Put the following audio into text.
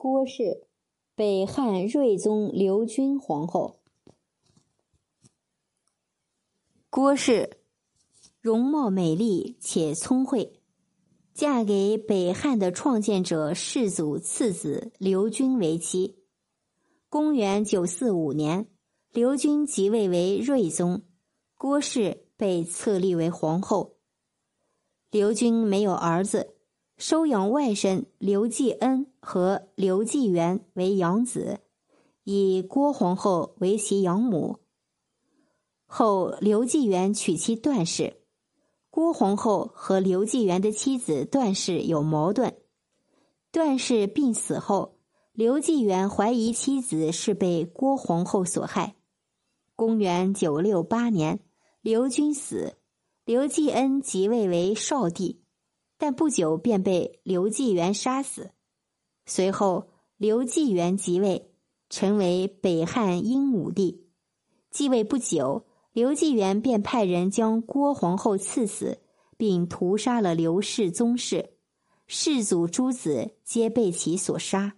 郭氏，北汉睿宗刘君皇后。郭氏容貌美丽且聪慧，嫁给北汉的创建者世祖次子刘军为妻。公元九四五年，刘军即位为睿宗，郭氏被册立为皇后。刘军没有儿子，收养外甥刘继恩和刘继元为养子，以郭皇后为其养母。后刘继元娶妻段氏，郭皇后和刘继元的妻子段氏有矛盾。段氏病死后，刘继元怀疑妻子是被郭皇后所害。公元九六八年，刘军死。刘继恩即位为少帝，但不久便被刘继元杀死。随后，刘继元即位，成为北汉英武帝。继位不久，刘继元便派人将郭皇后赐死，并屠杀了刘氏宗室，世祖诸子皆被其所杀。